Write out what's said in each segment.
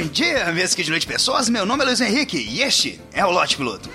Bom dia, meus que de noite pessoas. Meu nome é Luiz Henrique e este é o Lote Piloto.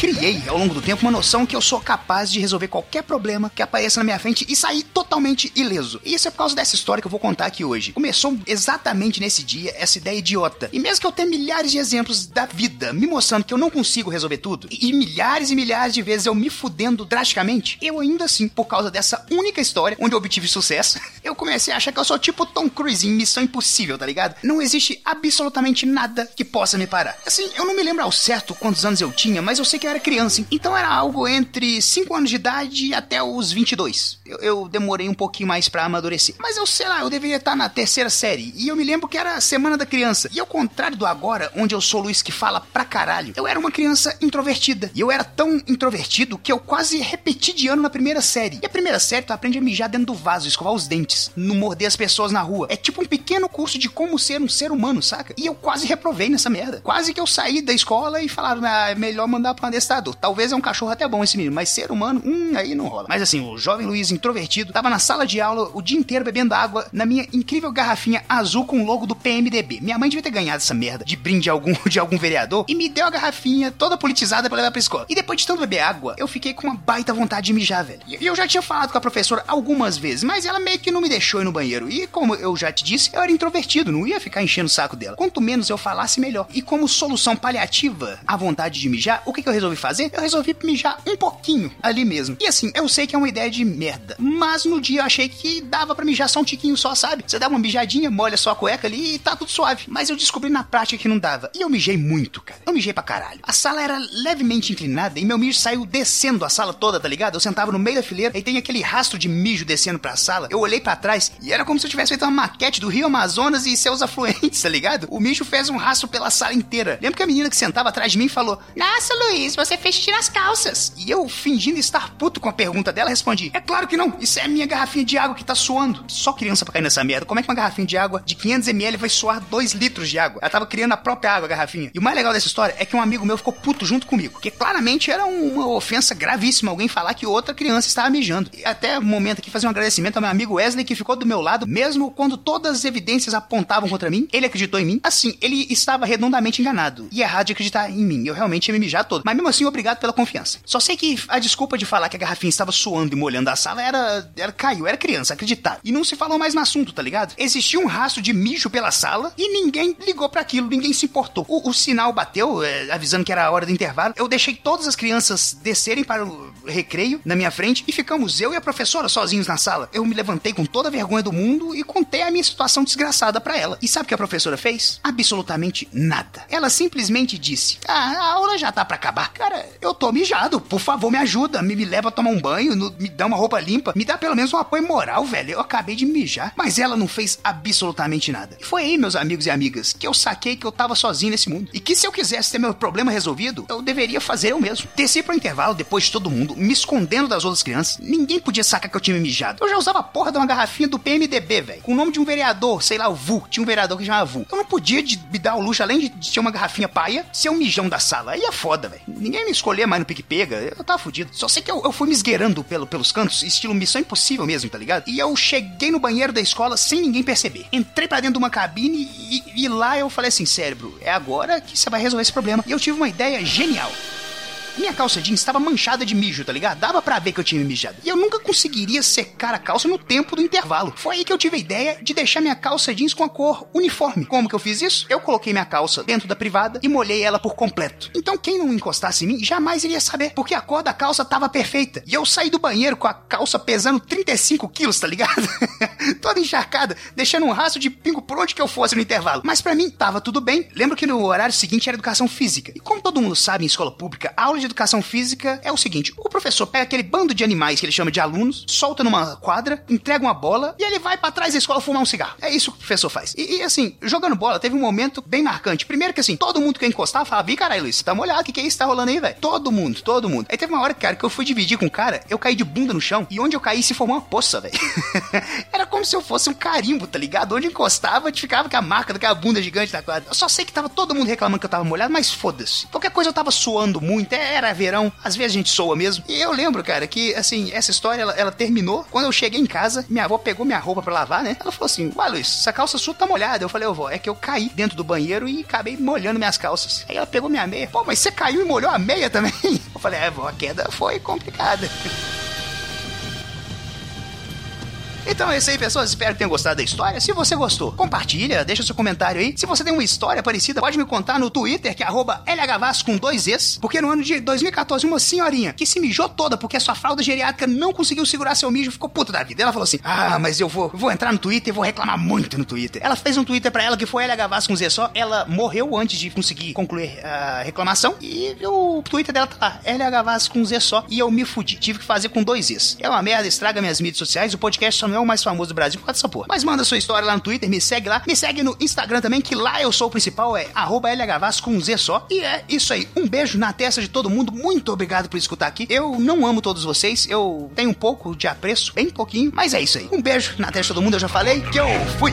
Criei ao longo do tempo uma noção que eu sou capaz de resolver qualquer problema que apareça na minha frente e sair totalmente ileso. E isso é por causa dessa história que eu vou contar aqui hoje. Começou exatamente nesse dia essa ideia idiota. E mesmo que eu tenha milhares de exemplos da vida me mostrando que eu não consigo resolver tudo, e milhares e milhares de vezes eu me fudendo drasticamente, eu ainda assim, por causa dessa única história onde eu obtive sucesso, eu comecei a achar que eu sou tipo Tom Cruise em Missão Impossível, tá ligado? Não existe absolutamente nada que possa me parar. Assim, eu não me lembro ao certo quantos anos eu tinha, mas eu sei que era criança, então era algo entre 5 anos de idade até os 22. Eu, eu demorei um pouquinho mais para amadurecer. Mas eu sei lá, eu deveria estar na terceira série, e eu me lembro que era a Semana da Criança. E ao contrário do agora, onde eu sou Luiz que fala pra caralho, eu era uma criança introvertida. E eu era tão introvertido que eu quase repeti de ano na primeira série. E a primeira série tu aprende a mijar dentro do vaso, escovar os dentes, não morder as pessoas na rua. É tipo um pequeno curso de como ser um ser humano, saca? E eu quase reprovei nessa merda. Quase que eu saí da escola e falaram, ah, é melhor mandar pra um adestrador. Talvez é um cachorro até bom esse menino, mas ser humano, hum, aí não rola. Mas assim, o jovem Luiz introvertido tava na sala de aula o dia inteiro bebendo água na minha incrível garrafinha azul com o logo do PMDB. Minha mãe devia ter ganhado essa merda de brinde de algum, de algum vereador e me deu a garrafinha toda politizada pra levar pra escola. E depois de tanto beber água, eu fiquei com uma baita vontade de mijar, velho. E eu já tinha falado com a professora algumas vezes, mas ela meio que não me deixou ir no banheiro. E como eu já te disse, era introvertido, não ia ficar enchendo o saco dela. Quanto menos eu falasse, melhor. E como solução paliativa à vontade de mijar, o que, que eu resolvi fazer? Eu resolvi mijar um pouquinho ali mesmo. E assim, eu sei que é uma ideia de merda, mas no dia eu achei que dava para mijar só um tiquinho só, sabe? Você dá uma mijadinha, molha só a cueca ali e tá tudo suave. Mas eu descobri na prática que não dava. E eu mijei muito, cara. Eu mijei pra caralho. A sala era levemente inclinada e meu mijo saiu descendo a sala toda, tá ligado? Eu sentava no meio da fileira e tem aquele rastro de mijo descendo pra sala. Eu olhei para trás e era como se eu tivesse feito uma maquete do Rio Amazonas e seus afluentes, tá ligado? O mijo fez um rastro pela sala inteira. Lembro que a menina que sentava atrás de mim falou: Nossa, Luiz, você fez xixi nas calças. E eu, fingindo estar puto com a pergunta dela, respondi: É claro que não, isso é minha garrafinha de água que tá suando. Só criança pra cair nessa merda. Como é que uma garrafinha de água de 500ml vai suar 2 litros de água? Ela tava criando a própria água, a garrafinha. E o mais legal dessa história é que um amigo meu ficou puto junto comigo. Porque claramente era uma ofensa gravíssima alguém falar que outra criança estava mijando. E até o momento aqui fazer um agradecimento ao meu amigo Wesley que ficou do meu lado, mesmo quando todas as evidências apontavam contra mim. Ele acreditou em mim. Assim, ele estava redondamente enganado. E é errado de acreditar em mim. Eu realmente ia me mijar todo. Mas mesmo assim, obrigado pela confiança. Só sei que a desculpa de falar que a garrafinha estava suando e molhando a sala era. era caiu, era criança, acreditar. E não se falou mais no assunto, tá ligado? Existia um rastro de mijo pela sala e ninguém ligou para aquilo, ninguém se importou. O, o sinal bateu, é, avisando que era a hora do intervalo. Eu deixei todas as crianças descerem para o recreio na minha frente e ficamos eu e a professora sozinhos na sala. Eu me levantei com toda a vergonha do mundo e contei a minha situação desgraçada para ela. E sabe o que a professora fez? Absolutamente nada. Ela simplesmente disse: Ah, a aula já tá para acabar. Cara, eu tô mijado, por favor, me ajuda, me, me leva a tomar um banho, no, me dá uma roupa limpa, me dá pelo menos um apoio moral, velho. Eu acabei de mijar. Mas ela não fez absolutamente nada. E foi aí, meus amigos e amigas, que eu saquei que eu tava sozinho nesse mundo. E que se eu quisesse ter meu problema resolvido, eu deveria fazer eu mesmo. Desci pro intervalo depois de todo mundo, me escondendo das outras crianças. Ninguém podia sacar que eu tinha mijado. Eu já usava a porra de uma garrafinha do PMDB, velho. Com o nome de um vereador, sei lá, o VU. Tinha um vereador que chamava VU. Eu não podia de, me dar o luxo, além de, ter uma garrafinha paia, ser um mijão da sala. Aí é foda, velho. Ninguém me escolher mais no pique-pega. Eu tava fudido. Só sei que eu, eu fui me esgueirando pelo, pelos cantos, estilo Missão Impossível mesmo, tá ligado? E eu cheguei no banheiro da escola sem ninguém perceber. Entrei para dentro de uma cabine e, e lá eu falei assim, cérebro, é agora que você vai resolver esse problema. E eu tive uma ideia genial. Minha calça jeans estava manchada de mijo, tá ligado? Dava pra ver que eu tinha mijado. E eu nunca conseguiria secar a calça no tempo do intervalo. Foi aí que eu tive a ideia de deixar minha calça jeans com a cor uniforme. Como que eu fiz isso? Eu coloquei minha calça dentro da privada e molhei ela por completo. Então quem não encostasse em mim jamais iria saber, porque a cor da calça tava perfeita. E eu saí do banheiro com a calça pesando 35 quilos, tá ligado? Toda encharcada, deixando um rastro de pingo por onde que eu fosse no intervalo. Mas para mim tava tudo bem. Lembro que no horário seguinte era educação física. E como todo mundo sabe em escola pública, a aula de educação física é o seguinte: o professor pega aquele bando de animais que ele chama de alunos, solta numa quadra, entrega uma bola e ele vai para trás da escola fumar um cigarro. É isso que o professor faz. E, e, assim, jogando bola, teve um momento bem marcante. Primeiro que assim, todo mundo que eu encostava falava: Ih, caralho, Luiz, tá molhado, o que, que é isso tá rolando aí, velho? Todo mundo, todo mundo. Aí teve uma hora, cara, que eu fui dividir com um cara, eu caí de bunda no chão e onde eu caí se formou uma poça, velho. Era como se eu fosse um carimbo, tá ligado? Onde encostava, ficava com a marca daquela bunda gigante na quadra. Eu só sei que tava todo mundo reclamando que eu tava molhado, mas foda-se. Qualquer coisa eu tava suando muito, era verão, às vezes a gente soa mesmo. E eu lembro, cara, que assim, essa história ela, ela terminou quando eu cheguei em casa, minha avó pegou minha roupa pra lavar, né? Ela falou assim: Uai, Luiz, essa calça sua tá molhada. Eu falei, ô vó, é que eu caí dentro do banheiro e acabei molhando minhas calças. Aí ela pegou minha meia. Pô, mas você caiu e molhou a meia também? Eu falei, é, vó, a queda foi complicada. Então é isso aí, pessoas. Espero que tenham gostado da história. Se você gostou, compartilha, deixa seu comentário aí. Se você tem uma história parecida, pode me contar no Twitter, que é LHVAS com dois Es. Porque no ano de 2014, uma senhorinha que se mijou toda porque a sua fralda geriátrica não conseguiu segurar seu mijo, ficou puta da vida. Ela falou assim: Ah, mas eu vou, vou entrar no Twitter e vou reclamar muito no Twitter. Ela fez um Twitter pra ela que foi LHVAS com Z só. Ela morreu antes de conseguir concluir a reclamação. E o Twitter dela tá lá, LHVAS com Z só. E eu me fudi. Tive que fazer com dois Es. É uma merda, estraga minhas mídias sociais. O podcast só não é o mais famoso do Brasil por causa dessa porra. Mas manda sua história lá no Twitter, me segue lá. Me segue no Instagram também, que lá eu sou o principal, é LHVAS com Z só. E é isso aí. Um beijo na testa de todo mundo. Muito obrigado por escutar aqui. Eu não amo todos vocês. Eu tenho um pouco de apreço, bem pouquinho. Mas é isso aí. Um beijo na testa de todo mundo. Eu já falei que eu fui.